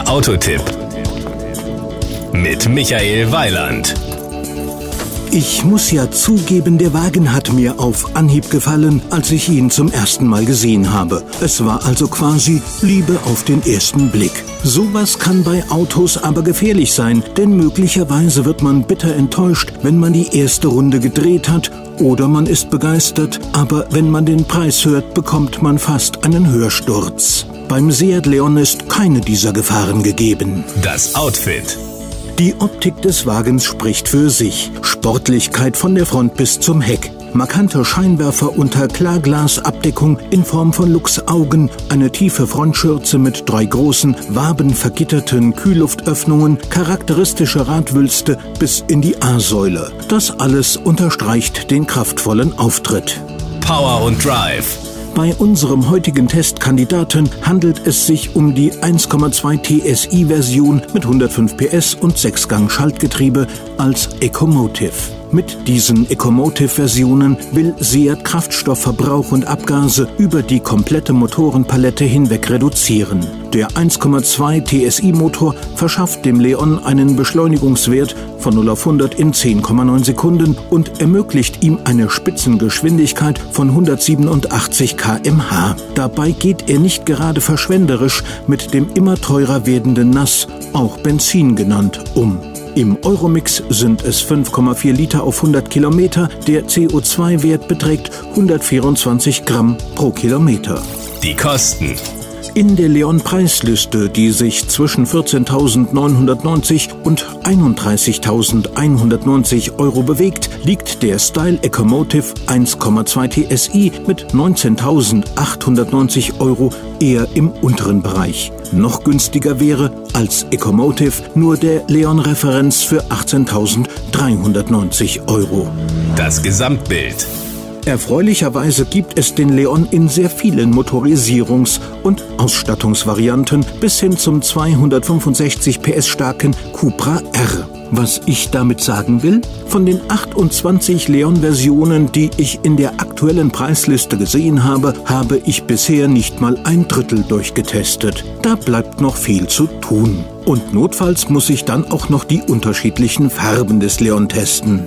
Der Autotipp mit Michael Weiland. Ich muss ja zugeben, der Wagen hat mir auf Anhieb gefallen, als ich ihn zum ersten Mal gesehen habe. Es war also quasi Liebe auf den ersten Blick. Sowas kann bei Autos aber gefährlich sein, denn möglicherweise wird man bitter enttäuscht, wenn man die erste Runde gedreht hat oder man ist begeistert, aber wenn man den Preis hört, bekommt man fast einen Hörsturz. Beim Seat Leon ist keine dieser Gefahren gegeben. Das Outfit. Die Optik des Wagens spricht für sich. Sportlichkeit von der Front bis zum Heck. Markanter Scheinwerfer unter Klarglasabdeckung in Form von Luchsaugen, eine tiefe Frontschürze mit drei großen, wabenvergitterten Kühlluftöffnungen, charakteristische Radwülste bis in die A-Säule. Das alles unterstreicht den kraftvollen Auftritt. Power und Drive. Bei unserem heutigen Testkandidaten handelt es sich um die 1,2 TSI-Version mit 105 PS und 6-Gang-Schaltgetriebe als Ecomotive. Mit diesen Ecomotive-Versionen will Seat Kraftstoffverbrauch und Abgase über die komplette Motorenpalette hinweg reduzieren. Der 1,2 TSI-Motor verschafft dem Leon einen Beschleunigungswert von 0 auf 100 in 10,9 Sekunden und ermöglicht ihm eine Spitzengeschwindigkeit von 187 km/h. Dabei geht er nicht gerade verschwenderisch mit dem immer teurer werdenden NAS, auch Benzin genannt, um. Im Euromix sind es 5,4 Liter auf 100 Kilometer. Der CO2-Wert beträgt 124 Gramm pro Kilometer. Die Kosten. In der Leon-Preisliste, die sich zwischen 14.990 und 31.190 Euro bewegt, liegt der Style Ecomotive 1,2 TSI mit 19.890 Euro eher im unteren Bereich. Noch günstiger wäre als Ecomotive nur der Leon-Referenz für 18.390 Euro. Das Gesamtbild. Erfreulicherweise gibt es den Leon in sehr vielen Motorisierungs- und Ausstattungsvarianten bis hin zum 265 PS starken Cupra R. Was ich damit sagen will? Von den 28 Leon-Versionen, die ich in der aktuellen Preisliste gesehen habe, habe ich bisher nicht mal ein Drittel durchgetestet. Da bleibt noch viel zu tun. Und notfalls muss ich dann auch noch die unterschiedlichen Farben des Leon testen.